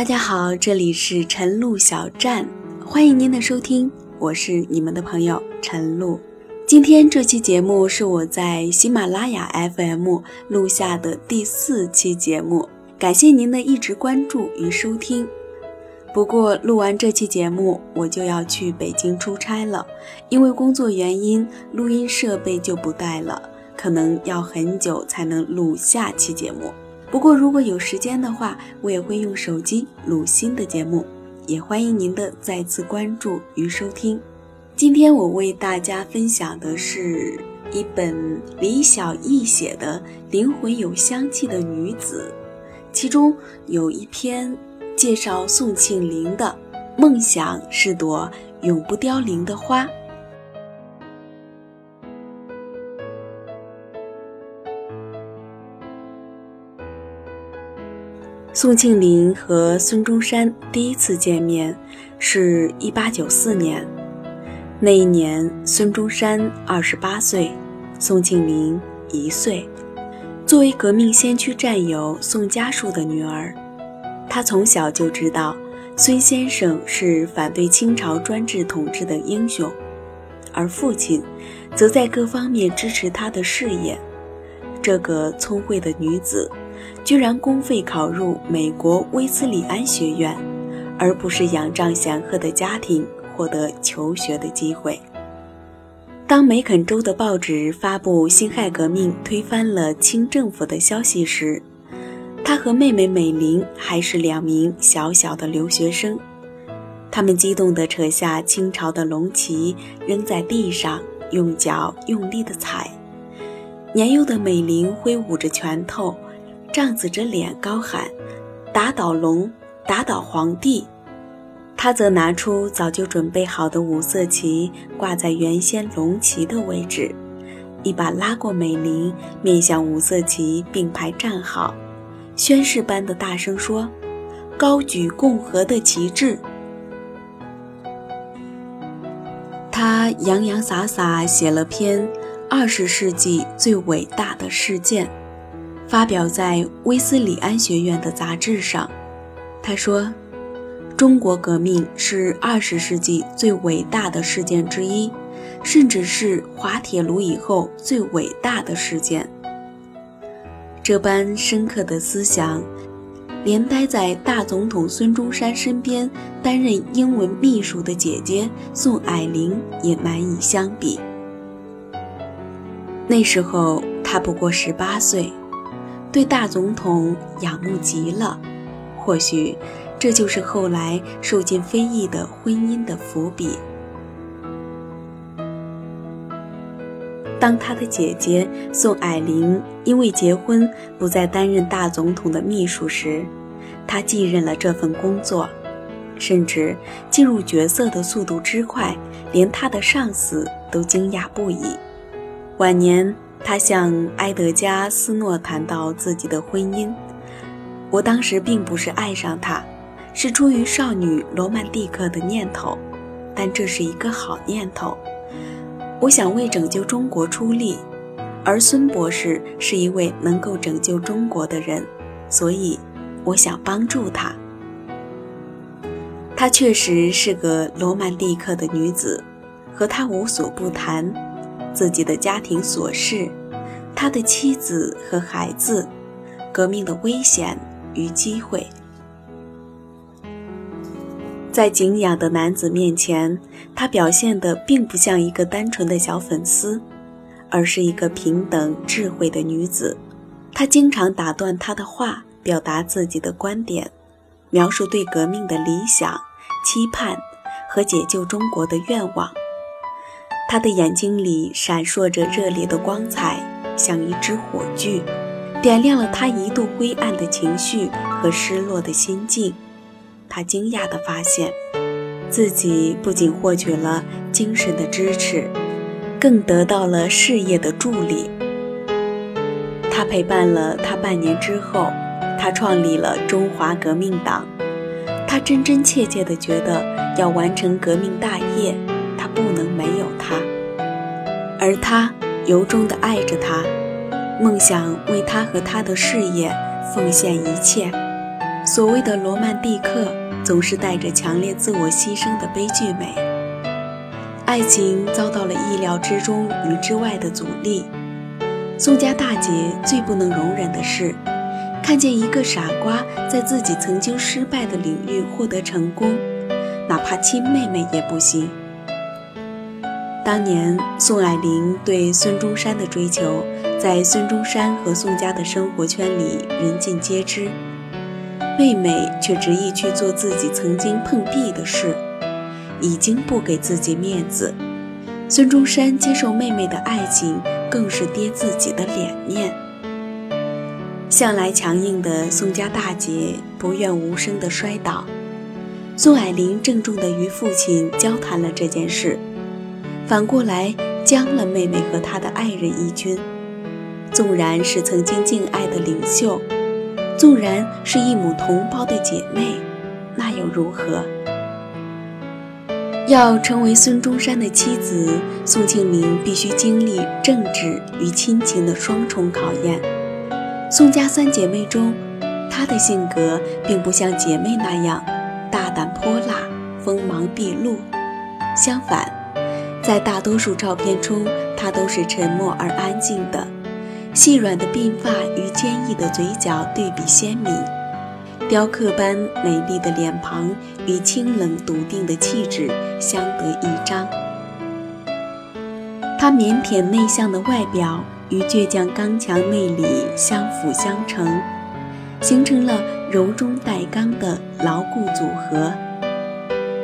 大家好，这里是晨露小站，欢迎您的收听，我是你们的朋友晨露。今天这期节目是我在喜马拉雅 FM 录下的第四期节目，感谢您的一直关注与收听。不过录完这期节目，我就要去北京出差了，因为工作原因，录音设备就不带了，可能要很久才能录下期节目。不过，如果有时间的话，我也会用手机录新的节目，也欢迎您的再次关注与收听。今天我为大家分享的是一本李小艺写的《灵魂有香气的女子》，其中有一篇介绍宋庆龄的梦想是朵永不凋零的花。宋庆龄和孙中山第一次见面是一八九四年，那一年孙中山二十八岁，宋庆龄一岁。作为革命先驱战友宋家树的女儿，她从小就知道孙先生是反对清朝专制统治的英雄，而父亲则在各方面支持他的事业。这个聪慧的女子。居然公费考入美国威斯里安学院，而不是仰仗显赫的家庭获得求学的机会。当梅肯州的报纸发布辛亥革命推翻了清政府的消息时，他和妹妹美玲还是两名小小的留学生。他们激动地扯下清朝的龙旗，扔在地上，用脚用力地踩。年幼的美玲挥舞着拳头。仗子着脸高喊：“打倒龙，打倒皇帝！”他则拿出早就准备好的五色旗，挂在原先龙旗的位置，一把拉过美玲，面向五色旗并排站好，宣誓般的大声说：“高举共和的旗帜！”他洋洋洒洒写了篇二十世纪最伟大的事件。发表在威斯里安学院的杂志上，他说：“中国革命是二十世纪最伟大的事件之一，甚至是滑铁卢以后最伟大的事件。”这般深刻的思想，连待在大总统孙中山身边担任英文秘书的姐姐宋霭龄也难以相比。那时候他不过十八岁。对大总统仰慕极了，或许这就是后来受尽非议的婚姻的伏笔。当他的姐姐宋霭龄因为结婚不再担任大总统的秘书时，他继任了这份工作，甚至进入角色的速度之快，连他的上司都惊讶不已。晚年。他向埃德加·斯诺谈到自己的婚姻。我当时并不是爱上他，是出于少女罗曼蒂克的念头，但这是一个好念头。我想为拯救中国出力，而孙博士是一位能够拯救中国的人，所以我想帮助他。她确实是个罗曼蒂克的女子，和她无所不谈。自己的家庭琐事，他的妻子和孩子，革命的危险与机会，在敬仰的男子面前，他表现的并不像一个单纯的小粉丝，而是一个平等智慧的女子。他经常打断他的话，表达自己的观点，描述对革命的理想、期盼和解救中国的愿望。他的眼睛里闪烁着热烈的光彩，像一支火炬，点亮了他一度灰暗的情绪和失落的心境。他惊讶地发现，自己不仅获取了精神的支持，更得到了事业的助力。他陪伴了他半年之后，他创立了中华革命党。他真真切切地觉得，要完成革命大业。不能没有他，而他由衷地爱着他，梦想为他和他的事业奉献一切。所谓的罗曼蒂克，总是带着强烈自我牺牲的悲剧美。爱情遭到了意料之中与之外的阻力。宋家大姐最不能容忍的是，看见一个傻瓜在自己曾经失败的领域获得成功，哪怕亲妹妹也不行。当年宋霭龄对孙中山的追求，在孙中山和宋家的生活圈里人尽皆知。妹妹却执意去做自己曾经碰壁的事，已经不给自己面子。孙中山接受妹妹的爱情，更是跌自己的脸面。向来强硬的宋家大姐不愿无声的摔倒，宋霭龄郑重地与父亲交谈了这件事，反过来将了妹妹和她的爱人一军。纵然是曾经敬爱的领袖。纵然是一母同胞的姐妹，那又如何？要成为孙中山的妻子，宋庆龄必须经历政治与亲情的双重考验。宋家三姐妹中，她的性格并不像姐妹那样大胆泼辣、锋芒毕露。相反，在大多数照片中，她都是沉默而安静的。细软的鬓发与坚毅的嘴角对比鲜明，雕刻般美丽的脸庞与清冷笃定的气质相得益彰。她腼腆内向的外表与倔强刚强内里相辅相成，形成了柔中带刚的牢固组合。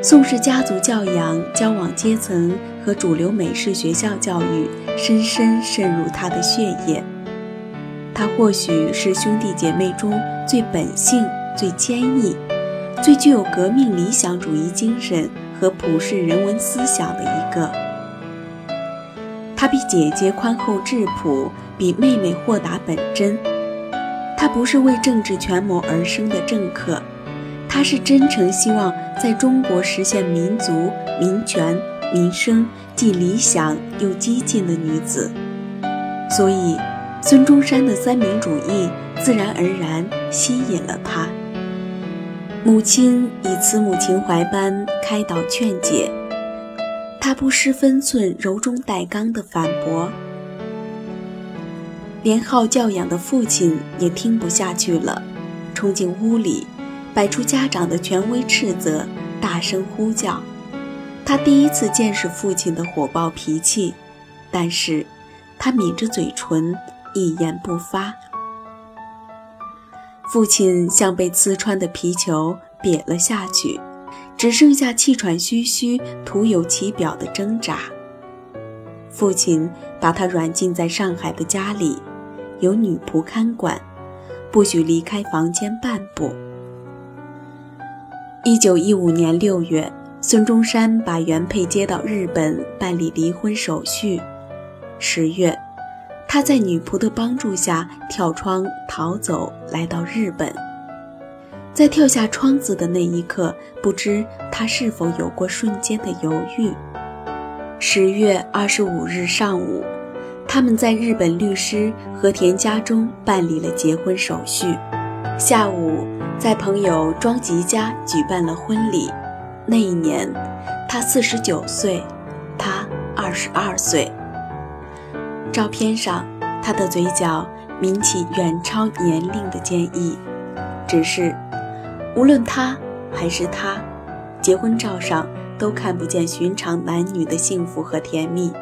宋氏家族教养、交往阶层和主流美式学校教育深深渗入他的血液。他或许是兄弟姐妹中最本性、最坚毅、最具有革命理想主义精神和普世人文思想的一个。他比姐姐宽厚质朴，比妹妹豁达本真。他不是为政治权谋而生的政客，他是真诚希望在中国实现民族、民权、民生，既理想又激进的女子。所以。孙中山的三民主义自然而然吸引了他。母亲以慈母情怀般开导劝解，他不失分寸，柔中带刚的反驳。连好教养的父亲也听不下去了，冲进屋里，摆出家长的权威斥责，大声呼叫。他第一次见识父亲的火爆脾气，但是，他抿着嘴唇。一言不发，父亲像被刺穿的皮球瘪了下去，只剩下气喘吁吁、徒有其表的挣扎。父亲把他软禁在上海的家里，有女仆看管，不许离开房间半步。一九一五年六月，孙中山把原配接到日本办理离婚手续。十月。他在女仆的帮助下跳窗逃走，来到日本。在跳下窗子的那一刻，不知他是否有过瞬间的犹豫。十月二十五日上午，他们在日本律师和田家中办理了结婚手续。下午，在朋友庄吉家举办了婚礼。那一年，他四十九岁，他二十二岁。照片上，他的嘴角抿起远超年龄的坚毅。只是，无论他还是他，结婚照上都看不见寻常男女的幸福和甜蜜。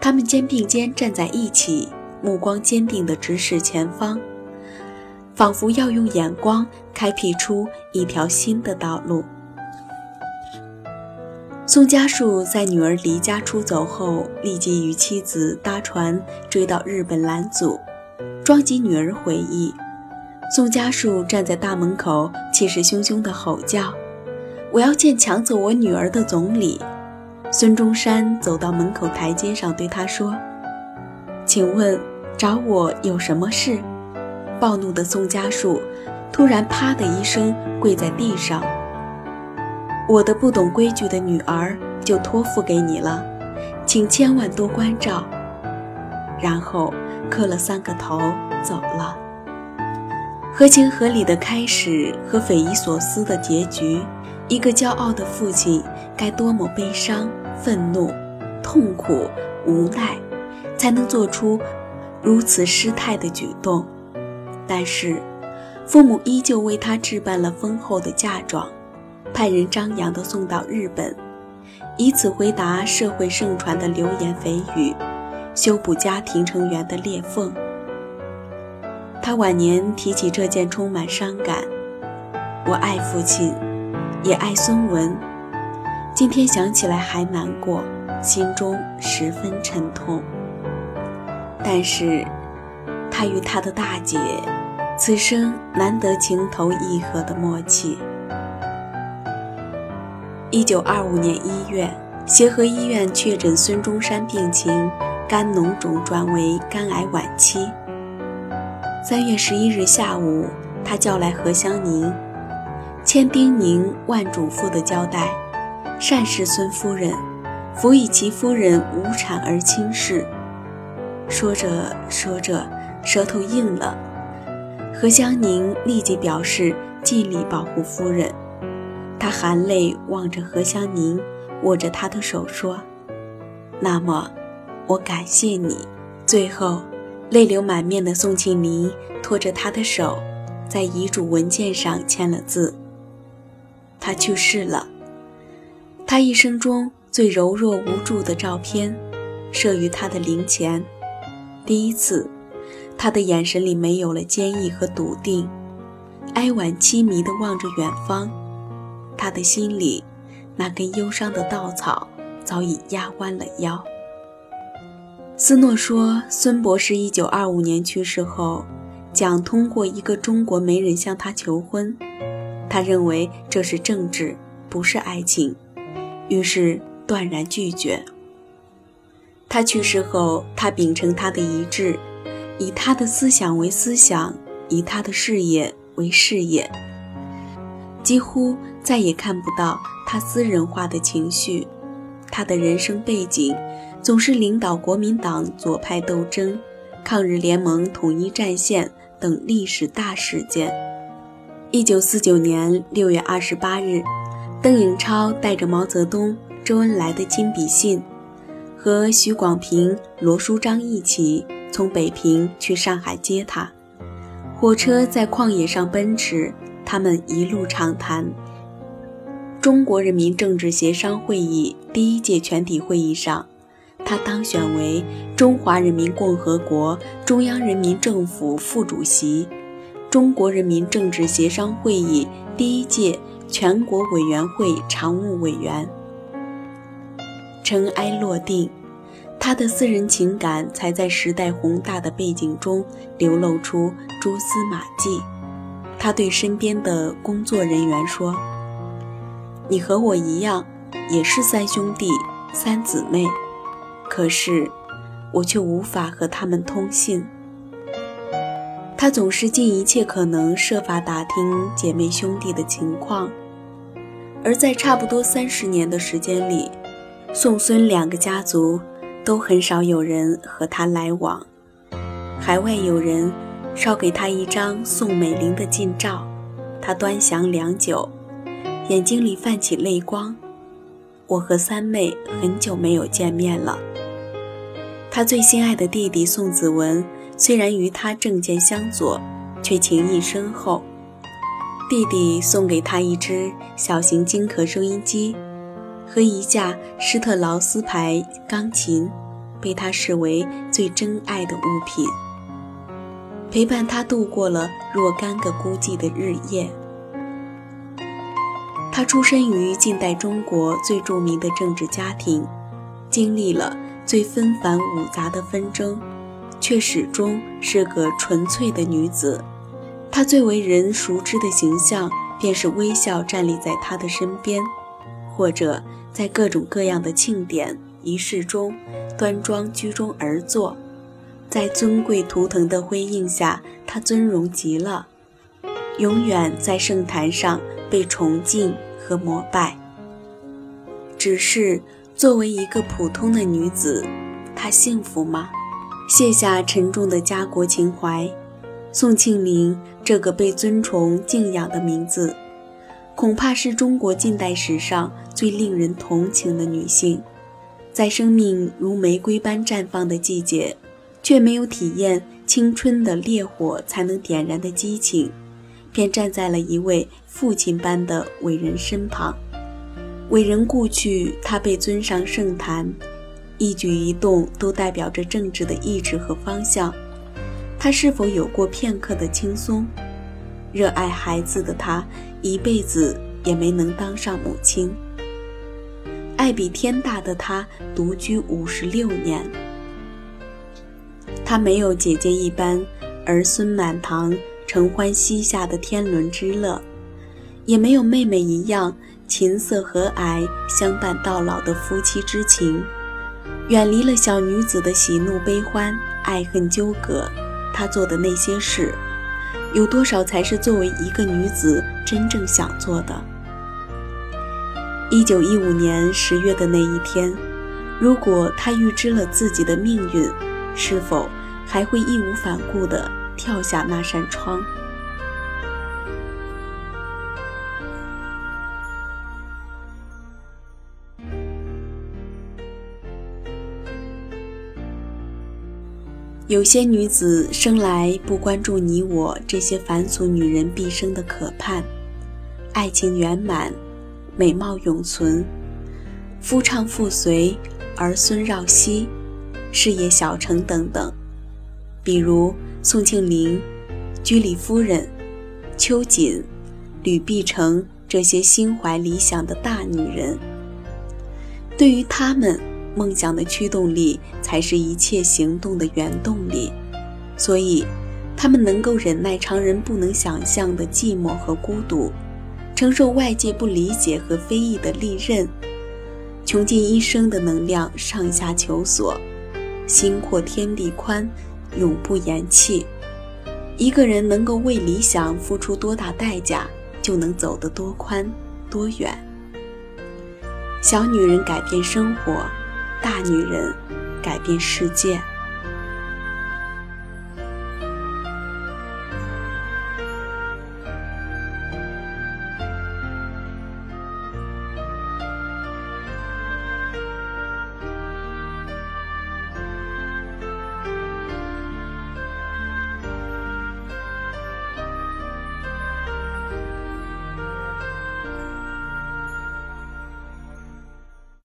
他们肩并肩站在一起，目光坚定地直视前方，仿佛要用眼光开辟出一条新的道路。宋家树在女儿离家出走后，立即与妻子搭船追到日本拦阻。庄吉女儿回忆，宋家树站在大门口，气势汹汹地吼叫：“我要见抢走我女儿的总理！”孙中山走到门口台阶上，对他说：“请问找我有什么事？”暴怒的宋家树突然啪的一声跪在地上。我的不懂规矩的女儿就托付给你了，请千万多关照。然后磕了三个头走了。合情合理的开始和匪夷所思的结局，一个骄傲的父亲该多么悲伤、愤怒、痛苦、无奈，才能做出如此失态的举动？但是，父母依旧为他置办了丰厚的嫁妆，派人张扬地送到日本，以此回答社会盛传的流言蜚语，修补家庭成员的裂缝。他晚年提起这件，充满伤感。我爱父亲，也爱孙文。今天想起来还难过，心中十分沉痛。但是，他与他的大姐，此生难得情投意合的默契。一九二五年一月，协和医院确诊孙中山病情，肝脓肿转为肝癌晚期。三月十一日下午，他叫来何香凝，千叮咛万嘱咐的交代，善事孙夫人，辅以其夫人无产而轻视。说着说着，舌头硬了。何香凝立即表示尽力保护夫人。他含泪望着何香凝，握着她的手说：“那么，我感谢你。”最后。泪流满面的宋庆龄拖着他的手，在遗嘱文件上签了字。他去世了。他一生中最柔弱无助的照片，摄于他的灵前。第一次，他的眼神里没有了坚毅和笃定，哀婉凄迷地望着远方。他的心里，那根忧伤的稻草早已压弯了腰。斯诺说，孙博士一九二五年去世后，讲通过一个中国媒人向他求婚，他认为这是政治，不是爱情，于是断然拒绝。他去世后，他秉承他的遗志，以他的思想为思想，以他的事业为事业，几乎再也看不到他私人化的情绪，他的人生背景。总是领导国民党左派斗争、抗日联盟统一战线等历史大事件。一九四九年六月二十八日，邓颖超带着毛泽东、周恩来的亲笔信，和许广平、罗书章一起从北平去上海接他。火车在旷野上奔驰，他们一路畅谈。中国人民政治协商会议第一届全体会议上。他当选为中华人民共和国中央人民政府副主席，中国人民政治协商会议第一届全国委员会常务委员。尘埃落定，他的私人情感才在时代宏大的背景中流露出蛛丝马迹。他对身边的工作人员说：“你和我一样，也是三兄弟三姊妹。”可是，我却无法和他们通信。他总是尽一切可能设法打听姐妹兄弟的情况，而在差不多三十年的时间里，宋孙两个家族都很少有人和他来往。海外有人捎给他一张宋美龄的近照，他端详良久，眼睛里泛起泪光。我和三妹很久没有见面了。他最心爱的弟弟宋子文，虽然与他政见相左，却情谊深厚。弟弟送给他一只小型金壳收音机和一架施特劳斯牌钢琴，被他视为最珍爱的物品，陪伴他度过了若干个孤寂的日夜。他出身于近代中国最著名的政治家庭，经历了。最纷繁芜杂的纷争，却始终是个纯粹的女子。她最为人熟知的形象，便是微笑站立在他的身边，或者在各种各样的庆典仪式中，端庄居中而坐。在尊贵图腾的辉映下，她尊荣极了，永远在圣坛上被崇敬和膜拜。只是。作为一个普通的女子，她幸福吗？卸下沉重的家国情怀，宋庆龄这个被尊崇敬仰的名字，恐怕是中国近代史上最令人同情的女性。在生命如玫瑰般绽放的季节，却没有体验青春的烈火才能点燃的激情，便站在了一位父亲般的伟人身旁。伟人故去，他被尊上圣坛，一举一动都代表着政治的意志和方向。他是否有过片刻的轻松？热爱孩子的他，一辈子也没能当上母亲。爱比天大的他，独居五十六年。他没有姐姐一般儿孙满堂、承欢膝下的天伦之乐，也没有妹妹一样琴瑟和蔼、相伴到老的夫妻之情。远离了小女子的喜怒悲欢、爱恨纠葛，她做的那些事，有多少才是作为一个女子真正想做的？一九一五年十月的那一天，如果他预知了自己的命运，是否还会义无反顾地跳下那扇窗？有些女子生来不关注你我这些凡俗女人毕生的渴盼，爱情圆满。美貌永存，夫唱妇随，儿孙绕膝，事业小成等等。比如宋庆龄、居里夫人、秋瑾、吕碧城这些心怀理想的大女人。对于她们，梦想的驱动力才是一切行动的原动力。所以，她们能够忍耐常人不能想象的寂寞和孤独。承受外界不理解和非议的利刃，穷尽一生的能量上下求索，心阔天地宽，永不言弃。一个人能够为理想付出多大代价，就能走得多宽多远。小女人改变生活，大女人改变世界。